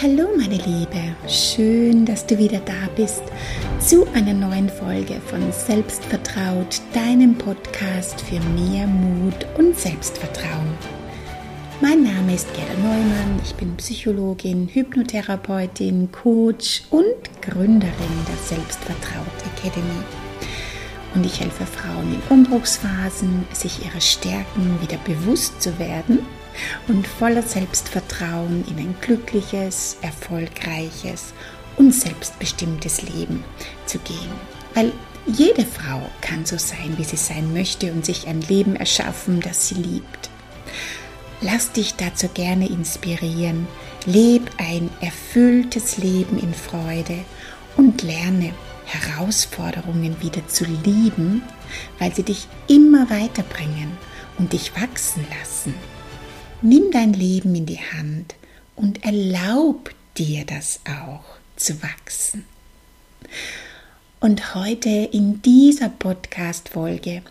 Hallo meine Liebe, schön, dass du wieder da bist zu einer neuen Folge von Selbstvertraut, deinem Podcast für mehr Mut und Selbstvertrauen. Mein Name ist Gerda Neumann, ich bin Psychologin, Hypnotherapeutin, Coach und Gründerin der Selbstvertraut Academy. Und ich helfe Frauen in Umbruchsphasen, sich ihrer Stärken wieder bewusst zu werden – und voller Selbstvertrauen in ein glückliches, erfolgreiches und selbstbestimmtes Leben zu gehen. Weil jede Frau kann so sein, wie sie sein möchte und sich ein Leben erschaffen, das sie liebt. Lass dich dazu gerne inspirieren. Leb ein erfülltes Leben in Freude und lerne Herausforderungen wieder zu lieben, weil sie dich immer weiterbringen und dich wachsen lassen. Nimm dein Leben in die Hand und erlaub dir das auch zu wachsen. Und heute in dieser Podcast-Folge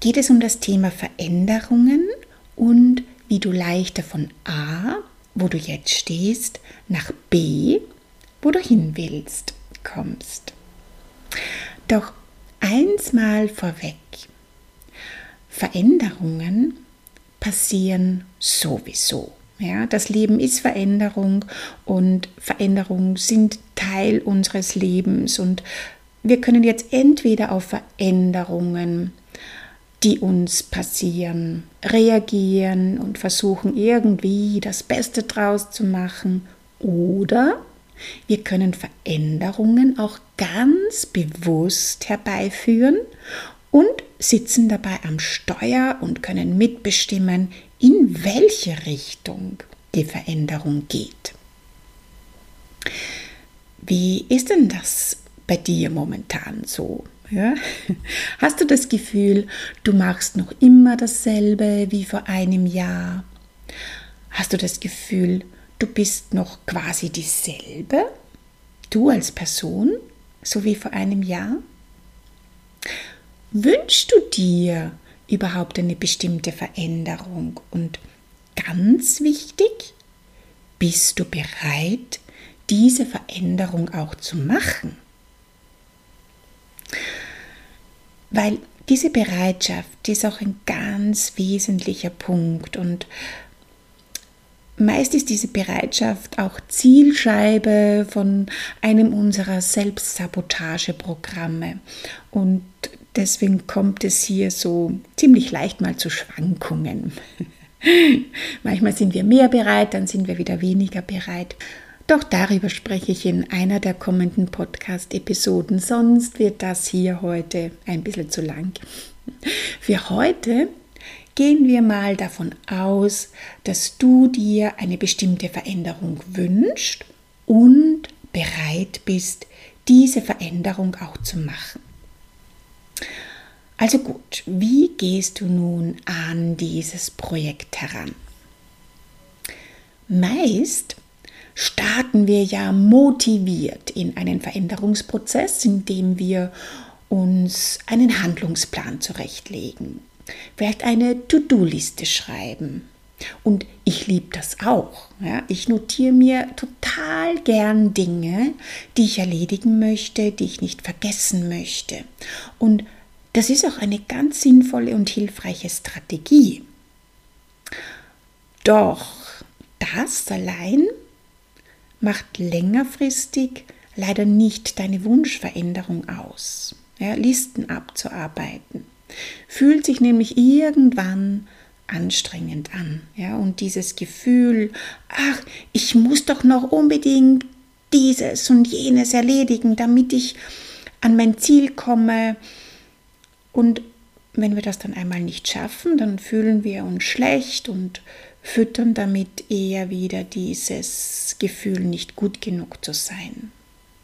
geht es um das Thema Veränderungen und wie du leichter von A, wo du jetzt stehst, nach B, wo du hin willst, kommst. Doch eins mal vorweg. Veränderungen passieren sowieso. Ja, das Leben ist Veränderung und Veränderungen sind Teil unseres Lebens und wir können jetzt entweder auf Veränderungen, die uns passieren, reagieren und versuchen irgendwie das Beste draus zu machen oder wir können Veränderungen auch ganz bewusst herbeiführen und sitzen dabei am Steuer und können mitbestimmen, in welche Richtung die Veränderung geht. Wie ist denn das bei dir momentan so? Ja? Hast du das Gefühl, du machst noch immer dasselbe wie vor einem Jahr? Hast du das Gefühl, du bist noch quasi dieselbe? Du als Person, so wie vor einem Jahr? Wünschst du dir überhaupt eine bestimmte Veränderung? Und ganz wichtig, bist du bereit, diese Veränderung auch zu machen? Weil diese Bereitschaft ist auch ein ganz wesentlicher Punkt und meist ist diese Bereitschaft auch Zielscheibe von einem unserer Selbstsabotageprogramme und Deswegen kommt es hier so ziemlich leicht mal zu Schwankungen. Manchmal sind wir mehr bereit, dann sind wir wieder weniger bereit. Doch darüber spreche ich in einer der kommenden Podcast-Episoden, sonst wird das hier heute ein bisschen zu lang. Für heute gehen wir mal davon aus, dass du dir eine bestimmte Veränderung wünschst und bereit bist, diese Veränderung auch zu machen. Also gut, wie gehst du nun an dieses Projekt heran? Meist starten wir ja motiviert in einen Veränderungsprozess, indem wir uns einen Handlungsplan zurechtlegen, vielleicht eine To-Do-Liste schreiben. Und ich liebe das auch. Ja. Ich notiere mir total gern Dinge, die ich erledigen möchte, die ich nicht vergessen möchte. Und das ist auch eine ganz sinnvolle und hilfreiche Strategie. Doch das allein macht längerfristig leider nicht deine Wunschveränderung aus. Ja, Listen abzuarbeiten. Fühlt sich nämlich irgendwann anstrengend an. Ja, und dieses Gefühl, ach, ich muss doch noch unbedingt dieses und jenes erledigen, damit ich an mein Ziel komme, und wenn wir das dann einmal nicht schaffen, dann fühlen wir uns schlecht und füttern damit eher wieder dieses Gefühl, nicht gut genug zu sein.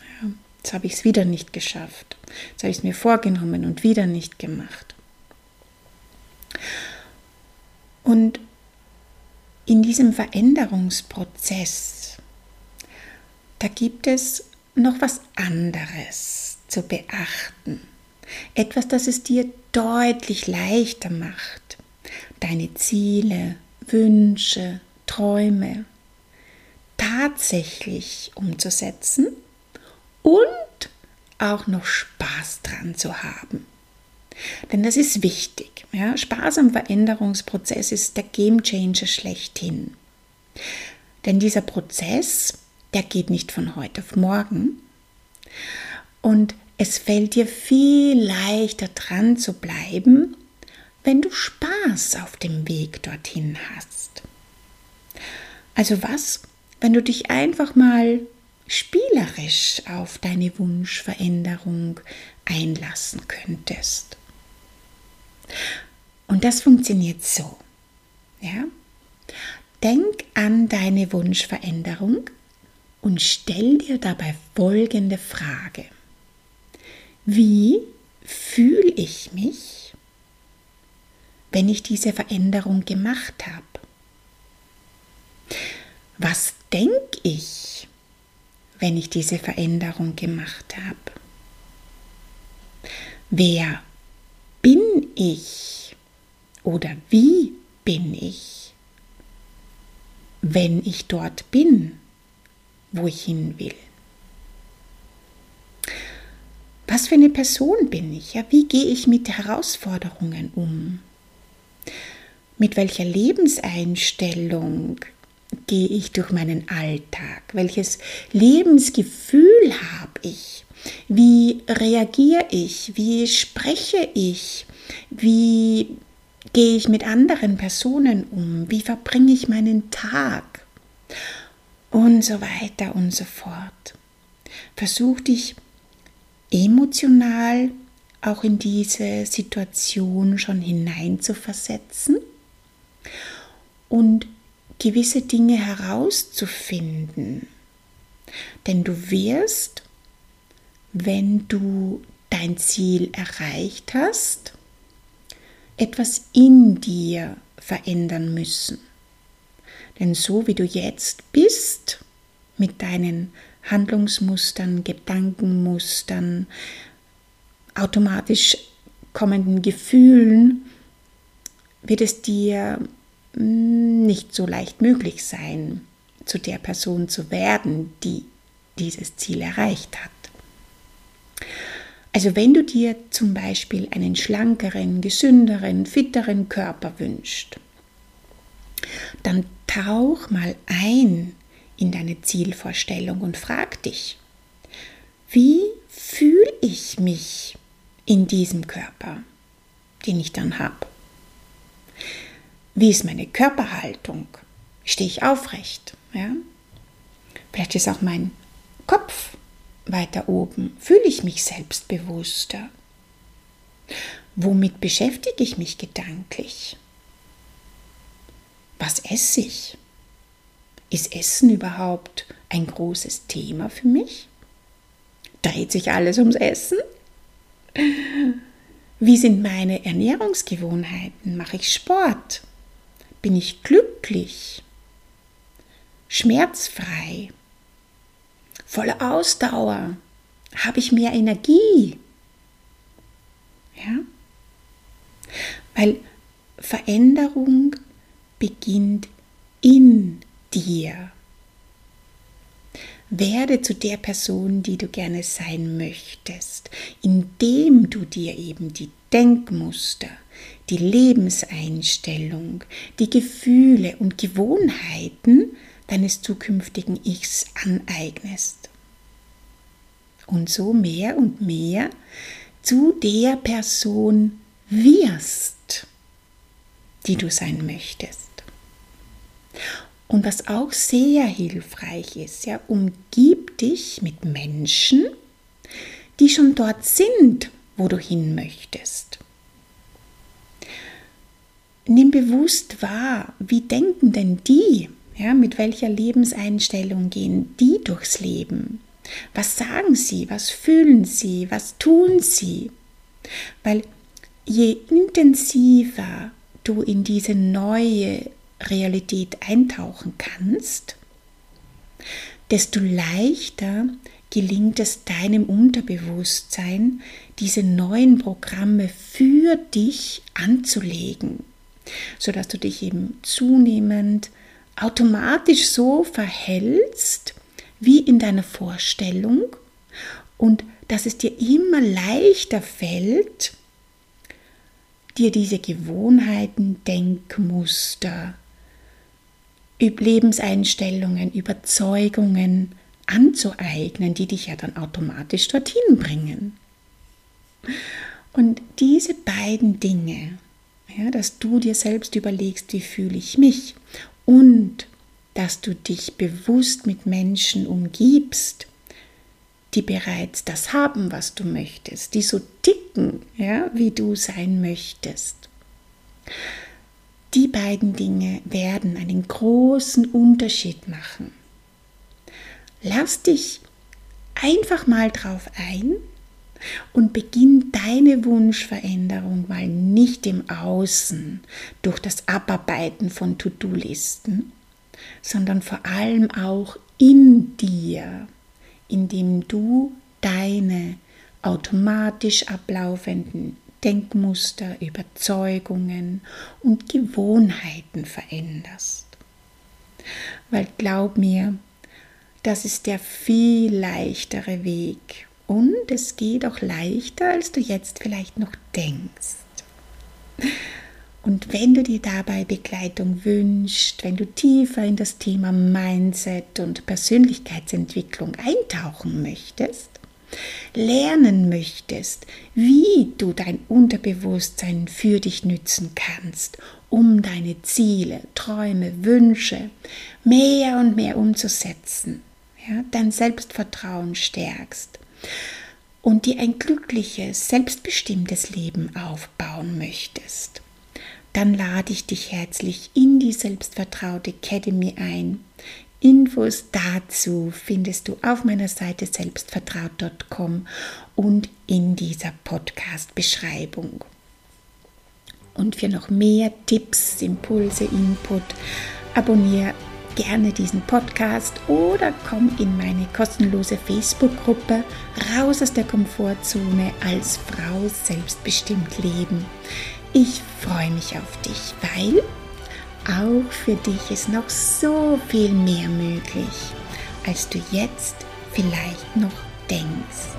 Ja, jetzt habe ich es wieder nicht geschafft. Jetzt habe ich es mir vorgenommen und wieder nicht gemacht. Und in diesem Veränderungsprozess, da gibt es noch was anderes zu beachten. Etwas, das es dir deutlich leichter macht, deine Ziele, Wünsche, Träume tatsächlich umzusetzen und auch noch Spaß dran zu haben. Denn das ist wichtig. Ja? Spaß am Veränderungsprozess ist der Gamechanger schlechthin. Denn dieser Prozess, der geht nicht von heute auf morgen. Und es fällt dir viel leichter dran zu bleiben, wenn du Spaß auf dem Weg dorthin hast. Also was, wenn du dich einfach mal spielerisch auf deine Wunschveränderung einlassen könntest? Und das funktioniert so. Ja? Denk an deine Wunschveränderung und stell dir dabei folgende Frage. Wie fühle ich mich, wenn ich diese Veränderung gemacht habe? Was denke ich, wenn ich diese Veränderung gemacht habe? Wer bin ich oder wie bin ich, wenn ich dort bin, wo ich hin will? Was für eine Person bin ich? Ja, wie gehe ich mit Herausforderungen um? Mit welcher Lebenseinstellung gehe ich durch meinen Alltag? Welches Lebensgefühl habe ich? Wie reagiere ich? Wie spreche ich? Wie gehe ich mit anderen Personen um? Wie verbringe ich meinen Tag? Und so weiter und so fort. Versuch dich emotional auch in diese Situation schon hineinzuversetzen und gewisse Dinge herauszufinden. Denn du wirst wenn du dein Ziel erreicht hast, etwas in dir verändern müssen. Denn so wie du jetzt bist, mit deinen Handlungsmustern, Gedankenmustern, automatisch kommenden Gefühlen, wird es dir nicht so leicht möglich sein, zu der Person zu werden, die dieses Ziel erreicht hat. Also wenn du dir zum Beispiel einen schlankeren, gesünderen, fitteren Körper wünschst, dann tauch mal ein in deine Zielvorstellung und frag dich, wie fühle ich mich in diesem Körper, den ich dann habe? Wie ist meine Körperhaltung? Stehe ich aufrecht? Ja? Vielleicht ist auch mein Kopf weiter oben fühle ich mich selbstbewusster. Womit beschäftige ich mich gedanklich? Was esse ich? Ist Essen überhaupt ein großes Thema für mich? Dreht sich alles ums Essen? Wie sind meine Ernährungsgewohnheiten? Mache ich Sport? Bin ich glücklich? Schmerzfrei? voller Ausdauer, habe ich mehr Energie. Ja? Weil Veränderung beginnt in dir. Werde zu der Person, die du gerne sein möchtest, indem du dir eben die Denkmuster, die Lebenseinstellung, die Gefühle und Gewohnheiten deines zukünftigen Ichs aneignest. Und so mehr und mehr zu der Person wirst, die du sein möchtest. Und was auch sehr hilfreich ist, ja, umgib dich mit Menschen, die schon dort sind, wo du hin möchtest. Nimm bewusst wahr, wie denken denn die, ja, mit welcher Lebenseinstellung gehen die durchs Leben? Was sagen sie? Was fühlen sie? Was tun sie? Weil je intensiver du in diese neue Realität eintauchen kannst, desto leichter gelingt es deinem Unterbewusstsein, diese neuen Programme für dich anzulegen, sodass du dich eben zunehmend automatisch so verhältst wie in deiner Vorstellung und dass es dir immer leichter fällt, dir diese Gewohnheiten, Denkmuster, Lebenseinstellungen, Überzeugungen anzueignen, die dich ja dann automatisch dorthin bringen. Und diese beiden Dinge, ja, dass du dir selbst überlegst, wie fühle ich mich und dass du dich bewusst mit Menschen umgibst, die bereits das haben, was du möchtest, die so ticken, ja, wie du sein möchtest. Die beiden Dinge werden einen großen Unterschied machen. Lass dich einfach mal drauf ein und beginn deine Wunschveränderung mal nicht im Außen durch das Abarbeiten von To-Do-Listen, sondern vor allem auch in dir, indem du deine automatisch ablaufenden Denkmuster, Überzeugungen und Gewohnheiten veränderst. Weil glaub mir, das ist der viel leichtere Weg und es geht auch leichter, als du jetzt vielleicht noch denkst. Und wenn du dir dabei Begleitung wünschst, wenn du tiefer in das Thema Mindset und Persönlichkeitsentwicklung eintauchen möchtest, lernen möchtest, wie du dein Unterbewusstsein für dich nützen kannst, um deine Ziele, Träume, Wünsche mehr und mehr umzusetzen, ja, dein Selbstvertrauen stärkst und dir ein glückliches, selbstbestimmtes Leben aufbauen möchtest, dann lade ich dich herzlich in die Selbstvertraute Academy ein. Infos dazu findest du auf meiner Seite selbstvertraut.com und in dieser Podcast-Beschreibung. Und für noch mehr Tipps, Impulse, Input, abonniere gerne diesen Podcast oder komm in meine kostenlose Facebook-Gruppe Raus aus der Komfortzone als Frau selbstbestimmt leben. Ich freue mich auf dich, weil auch für dich ist noch so viel mehr möglich, als du jetzt vielleicht noch denkst.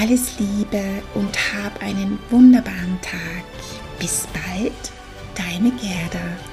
Alles Liebe und hab einen wunderbaren Tag. Bis bald, deine Gerda.